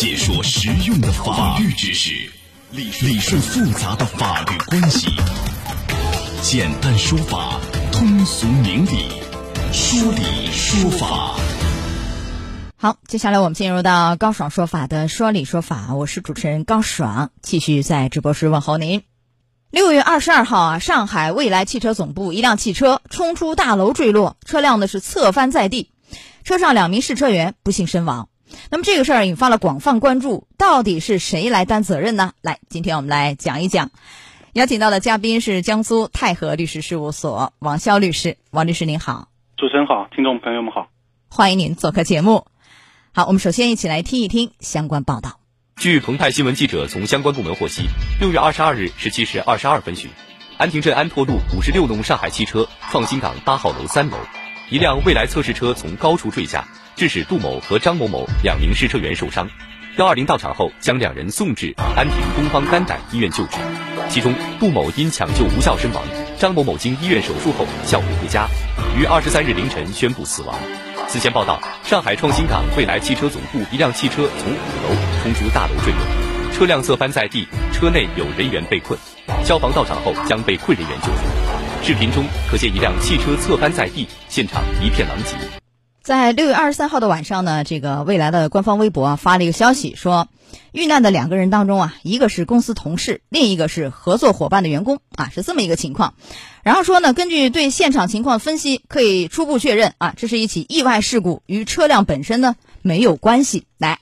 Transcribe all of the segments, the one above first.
解说实用的法律知识，理顺复杂的法律关系，简单说法，通俗明理，说理说法。好，接下来我们进入到高爽说法的说理说法，我是主持人高爽，继续在直播室问候您。六月二十二号啊，上海未来汽车总部一辆汽车冲出大楼坠落，车辆呢是侧翻在地，车上两名试车员不幸身亡。那么这个事儿引发了广泛关注，到底是谁来担责任呢？来，今天我们来讲一讲。邀请到的嘉宾是江苏泰和律师事务所王潇律师，王律师您好，主持人好，听众朋友们好，欢迎您做客节目。好，我们首先一起来听一听相关报道。据澎湃新闻记者从相关部门获悉，六月二十二日十七时二十二分许，安亭镇安拓路五十六弄上海汽车创新港八号楼三楼，一辆蔚来测试车从高处坠下，致使杜某和张某某两名试车员受伤。幺二零到场后，将两人送至安亭东方肝胆医院救治。其中，杜某因抢救无效身亡，张某某经医院手术后效回回家，于二十三日凌晨宣布死亡。此前报道，上海创新港蔚来汽车总部一辆汽车从五楼冲出大楼坠落，车辆侧翻在地，车内有人员被困。消防到场后将被困人员救出。视频中可见一辆汽车侧翻在地，现场一片狼藉。在六月二十三号的晚上呢，这个未来的官方微博啊发了一个消息，说遇难的两个人当中啊，一个是公司同事，另一个是合作伙伴的员工啊，是这么一个情况。然后说呢，根据对现场情况分析，可以初步确认啊，这是一起意外事故，与车辆本身呢没有关系。来，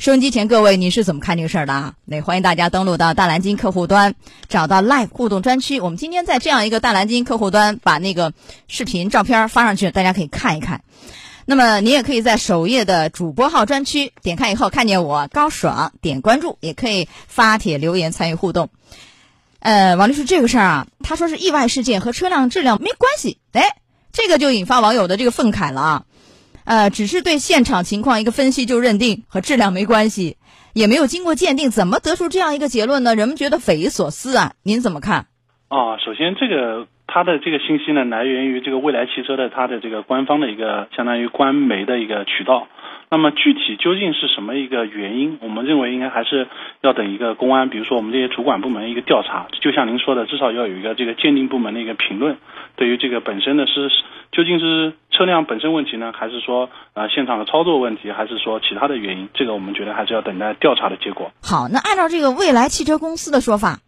收音机前各位，你是怎么看这个事儿的啊？那欢迎大家登录到大蓝鲸客户端，找到 Live 互动专区。我们今天在这样一个大蓝鲸客户端把那个视频照片发上去，大家可以看一看。那么你也可以在首页的主播号专区点开以后，看见我高爽，点关注，也可以发帖留言参与互动。呃，王律师，这个事儿啊，他说是意外事件和车辆质量没关系，哎，这个就引发网友的这个愤慨了啊。呃，只是对现场情况一个分析就认定和质量没关系，也没有经过鉴定，怎么得出这样一个结论呢？人们觉得匪夷所思啊，您怎么看？啊，首先这个它的这个信息呢，来源于这个未来汽车的它的这个官方的一个相当于官媒的一个渠道。那么具体究竟是什么一个原因？我们认为应该还是要等一个公安，比如说我们这些主管部门一个调查。就像您说的，至少要有一个这个鉴定部门的一个评论。对于这个本身的是究竟是车辆本身问题呢，还是说呃现场的操作问题，还是说其他的原因？这个我们觉得还是要等待调查的结果。好，那按照这个未来汽车公司的说法，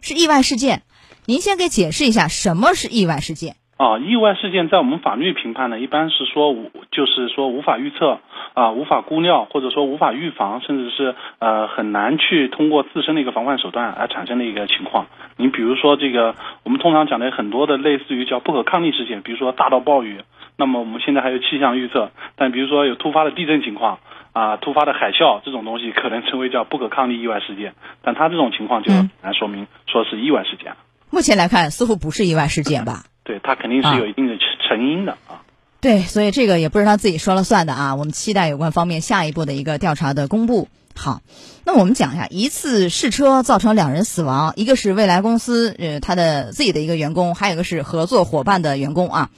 是意外事件。您先给解释一下什么是意外事件。啊，意外事件在我们法律评判呢，一般是说无，就是说无法预测啊，无法估料，或者说无法预防，甚至是呃很难去通过自身的一个防范手段而产生的一个情况。你比如说这个，我们通常讲的很多的类似于叫不可抗力事件，比如说大到暴雨，那么我们现在还有气象预测，但比如说有突发的地震情况啊，突发的海啸这种东西，可能称为叫不可抗力意外事件，但它这种情况就来说明说是意外事件。目前来看，似乎不是意外事件吧？对，他肯定是有一定的成因的啊。对，所以这个也不是他自己说了算的啊。我们期待有关方面下一步的一个调查的公布。好，那我们讲一下，一次试车造成两人死亡，一个是未来公司呃他的自己的一个员工，还有一个是合作伙伴的员工啊。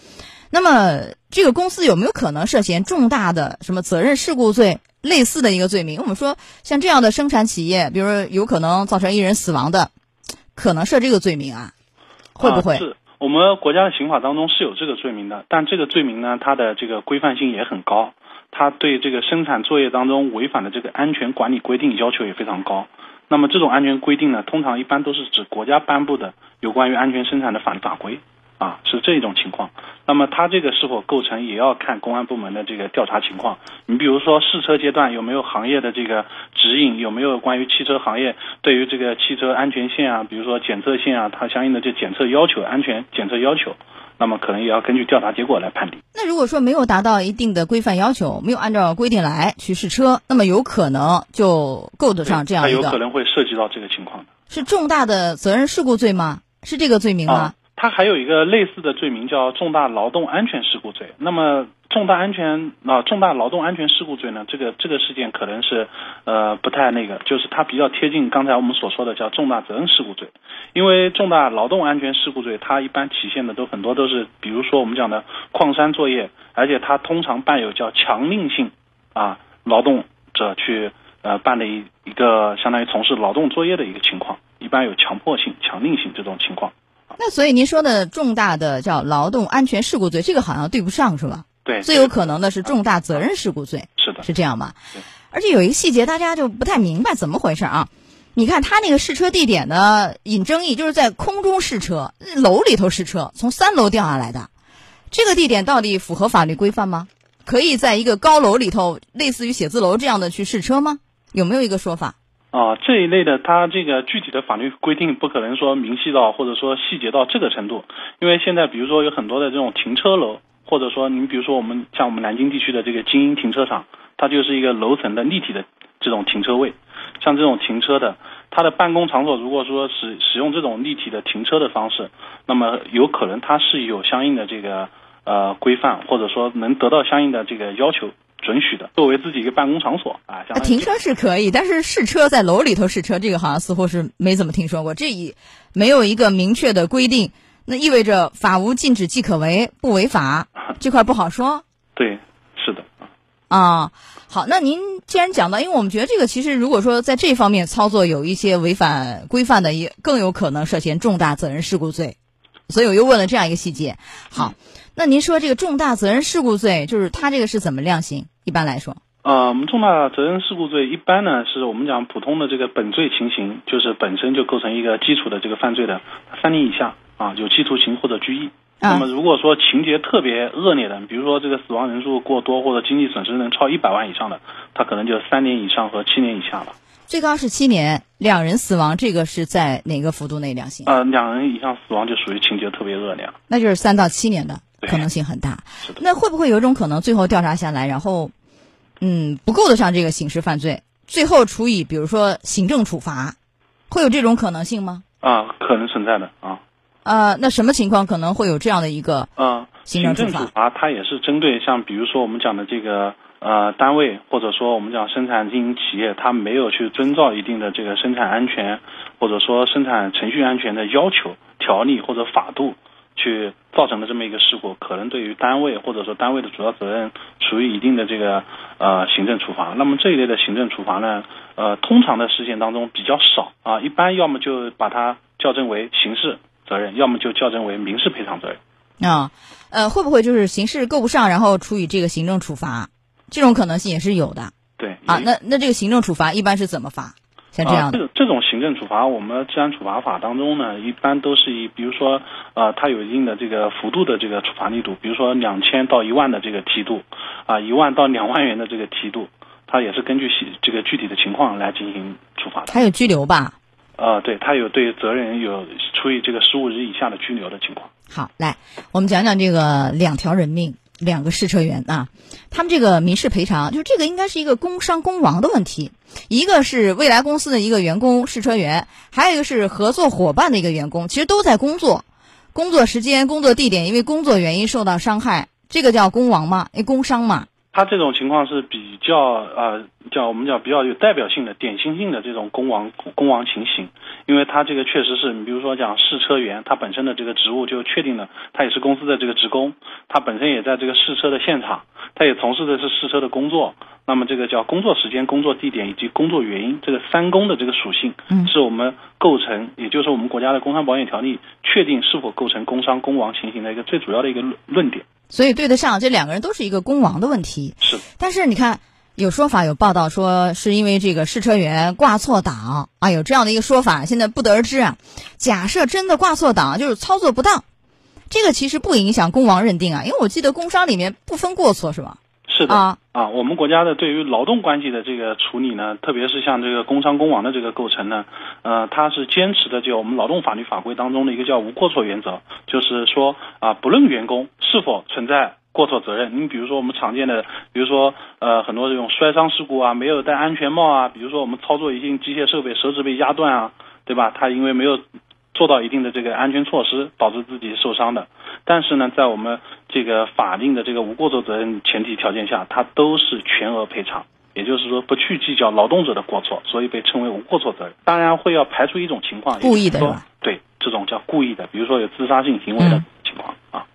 那么这个公司有没有可能涉嫌重大的什么责任事故罪类似的一个罪名？我们说像这样的生产企业，比如说有可能造成一人死亡的，可能涉这个罪名啊？会不会？是我们国家的刑法当中是有这个罪名的，但这个罪名呢，它的这个规范性也很高，它对这个生产作业当中违反的这个安全管理规定要求也非常高。那么这种安全规定呢，通常一般都是指国家颁布的有关于安全生产的法律法规。啊，是这种情况。那么它这个是否构成，也要看公安部门的这个调查情况。你比如说试车阶段有没有行业的这个指引，有没有关于汽车行业对于这个汽车安全线啊，比如说检测线啊，它相应的这检测要求、安全检测要求，那么可能也要根据调查结果来判定。那如果说没有达到一定的规范要求，没有按照规定来去试车，那么有可能就够得上这样一个，有可能会涉及到这个情况的。是重大的责任事故罪吗？是这个罪名吗？它还有一个类似的罪名叫重大劳动安全事故罪。那么重大安全啊，重大劳动安全事故罪呢？这个这个事件可能是呃不太那个，就是它比较贴近刚才我们所说的叫重大责任事故罪。因为重大劳动安全事故罪，它一般体现的都很多都是，比如说我们讲的矿山作业，而且它通常伴有叫强令性啊劳动者去呃办的一一个相当于从事劳动作业的一个情况，一般有强迫性、强令性这种情况。那所以您说的重大的叫劳动安全事故罪，这个好像对不上是吧？对，最有可能的是重大责任事故罪，是的，是这样吧对？而且有一个细节，大家就不太明白怎么回事啊？你看他那个试车地点呢，引争议，就是在空中试车，楼里头试车，从三楼掉下来的，这个地点到底符合法律规范吗？可以在一个高楼里头，类似于写字楼这样的去试车吗？有没有一个说法？啊，这一类的，它这个具体的法律规定不可能说明细到或者说细节到这个程度，因为现在比如说有很多的这种停车楼，或者说您比如说我们像我们南京地区的这个精英停车场，它就是一个楼层的立体的这种停车位，像这种停车的，它的办公场所如果说使使用这种立体的停车的方式，那么有可能它是有相应的这个呃规范，或者说能得到相应的这个要求。准许的，作为自己一个办公场所啊，停车是可以，但是试车在楼里头试车，这个好像似乎是没怎么听说过。这一没有一个明确的规定，那意味着法无禁止即可为，不违法，这块不好说。对，是的。啊，好，那您既然讲到，因为我们觉得这个其实如果说在这方面操作有一些违反规范的，也更有可能涉嫌重大责任事故罪，所以我又问了这样一个细节。好，那您说这个重大责任事故罪，就是它这个是怎么量刑？一般来说，呃，我们重大责任事故罪一般呢，是我们讲普通的这个本罪情形，就是本身就构成一个基础的这个犯罪的三年以下啊，有期徒刑或者拘役。那么如果说情节特别恶劣的，比如说这个死亡人数过多或者经济损失能超一百万以上的，他可能就三年以上和七年以下了。最高是七年，两人死亡，这个是在哪个幅度内量刑？呃，两人以上死亡就属于情节特别恶劣了。那就是三到七年的。可能性很大，那会不会有一种可能，最后调查下来，然后，嗯，不够得上这个刑事犯罪，最后处以比如说行政处罚，会有这种可能性吗？啊，可能存在的啊。呃，那什么情况可能会有这样的一个啊行政处罚？它也是针对像比如说我们讲的这个呃单位，或者说我们讲生产经营企业，它没有去遵照一定的这个生产安全，或者说生产程序安全的要求、条例或者法度。去造成的这么一个事故，可能对于单位或者说单位的主要责任处于一定的这个呃行政处罚。那么这一类的行政处罚呢，呃，通常的事件当中比较少啊，一般要么就把它校正为刑事责任，要么就校正为民事赔偿责任。啊，呃，会不会就是刑事够不上，然后处以这个行政处罚？这种可能性也是有的。对啊，那那这个行政处罚一般是怎么罚？像这样的，这这种行政处罚，我们治安处罚法当中呢，一般都是以，比如说，呃，它有一定的这个幅度的这个处罚力度，比如说两千到一万的这个梯度，啊，一万到两万元的这个梯度，它也是根据这个具体的情况来进行处罚的。还有拘留吧？呃，对，它有对责任人有处以这个十五日以下的拘留的情况。好，来，我们讲讲这个两条人命。两个试车员啊，他们这个民事赔偿，就这个应该是一个工伤工亡的问题。一个是未来公司的一个员工试车员，还有一个是合作伙伴的一个员工，其实都在工作，工作时间、工作地点因为工作原因受到伤害，这个叫工亡吗？哎，工伤嘛。他这种情况是比较呃，叫我们叫比较有代表性的、典型性的这种工亡工亡情形，因为他这个确实是你比如说讲试车员，他本身的这个职务就确定了，他也是公司的这个职工，他本身也在这个试车的现场，他也从事的是试车的工作，那么这个叫工作时间、工作地点以及工作原因，这个三公的这个属性，嗯，是我们构成，也就是我们国家的工伤保险条例确定是否构成工伤工亡情形的一个最主要的一个论论点。所以对得上，这两个人都是一个工亡的问题。是，但是你看，有说法有报道说，是因为这个试车员挂错档啊，有这样的一个说法，现在不得而知啊。假设真的挂错档，就是操作不当，这个其实不影响工亡认定啊，因为我记得工伤里面不分过错，是吧？是的啊啊，我们国家的对于劳动关系的这个处理呢，特别是像这个工伤工亡的这个构成呢，呃，它是坚持的就我们劳动法律法规当中的一个叫无过错原则，就是说啊，不论员工是否存在过错责任，你比如说我们常见的，比如说呃很多这种摔伤事故啊，没有戴安全帽啊，比如说我们操作一些机械设备手指被压断啊，对吧？他因为没有做到一定的这个安全措施，导致自己受伤的。但是呢，在我们这个法定的这个无过错责任前提条件下，它都是全额赔偿，也就是说不去计较劳动者的过错，所以被称为无过错责任。当然会要排除一种情况，故意的是吧？对，这种叫故意的，比如说有自杀性行为的情况啊，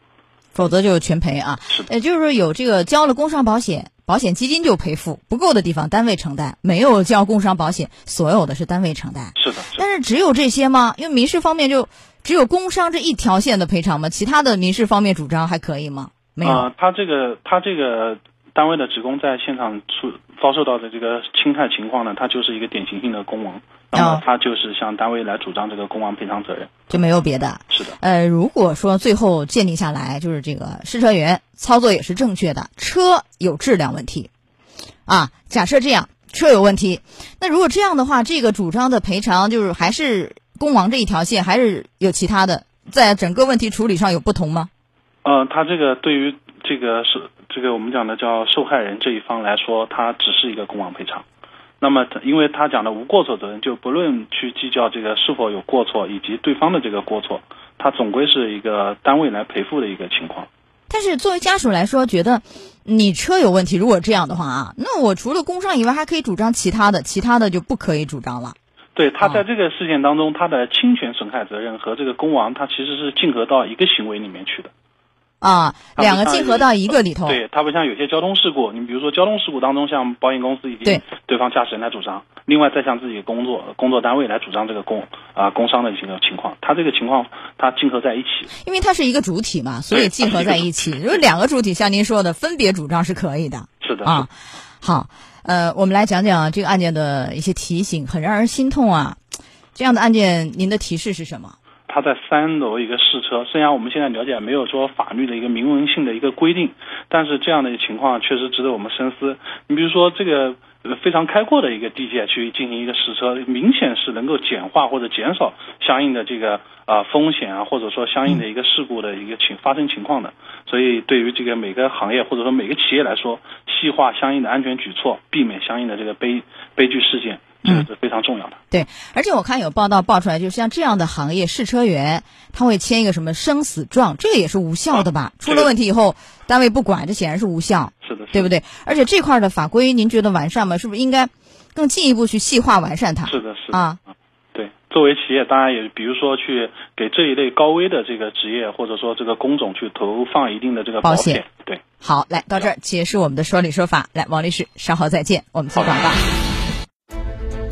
否则就是全赔啊。是的，也就是说有这个交了工伤保险，保险基金就赔付，不够的地方单位承担，没有交工伤保险，所有的是单位承担。是的，但是只有这些吗？因为民事方面就只有工伤这一条线的赔偿吗？其他的民事方面主张还可以吗？没有。啊，他这个他这个单位的职工在现场出遭受到的这个侵害情况呢，他就是一个典型性的工亡，那么他就是向单位来主张这个工亡赔偿责任，就没有别的。是的。呃，如果说最后鉴定下来，就是这个试车员操作也是正确的，车有质量问题，啊，假设这样车有问题，那如果这样的话，这个主张的赔偿就是还是公亡这一条线，还是有其他的，在整个问题处理上有不同吗？呃，他这个对于这个是这个我们讲的叫受害人这一方来说，他只是一个公亡赔偿。那么，因为他讲的无过错责任，就不论去计较这个是否有过错，以及对方的这个过错，他总归是一个单位来赔付的一个情况。但是作为家属来说，觉得你车有问题，如果这样的话啊，那我除了工伤以外，还可以主张其他的，其他的就不可以主张了。对他在这个事件当中，他的侵权损害责任和这个公亡，他其实是竞合到一个行为里面去的。啊，两个竞合到一个里头。对，它不像有些交通事故，你比如说交通事故当中，像保险公司以及对对方驾驶人来主张，另外再向自己工作工作单位来主张这个工啊工伤的这个情况，它这个情况它竞合在一起。因为它是一个主体嘛，所以竞合在一起。如果两个主体像您说的分别主张是可以的。是的啊，好，呃，我们来讲讲这个案件的一些提醒，很让人心痛啊。这样的案件，您的提示是什么？他在三楼一个试车，虽然我们现在了解没有说法律的一个明文性的一个规定，但是这样的情况确实值得我们深思。你比如说这个非常开阔的一个地界去进行一个试车，明显是能够简化或者减少相应的这个啊风险啊，或者说相应的一个事故的一个情发生情况的。所以对于这个每个行业或者说每个企业来说，细化相应的安全举措，避免相应的这个悲悲剧事件。这个是非常重要的。对，而且我看有报道爆出来，就像这样的行业，试车员他会签一个什么生死状，这个也是无效的吧？出了问题以后，单位不管，这显然是无效。是的，对不对？而且这块的法规，您觉得完善吗？是不是应该更进一步去细化完善它？是的，是的啊。对，作为企业，当然也比如说去给这一类高危的这个职业或者说这个工种去投放一定的这个保险。对，好，来到这儿结束我们的说理说法。来，王律师，稍后再见，我们做广告。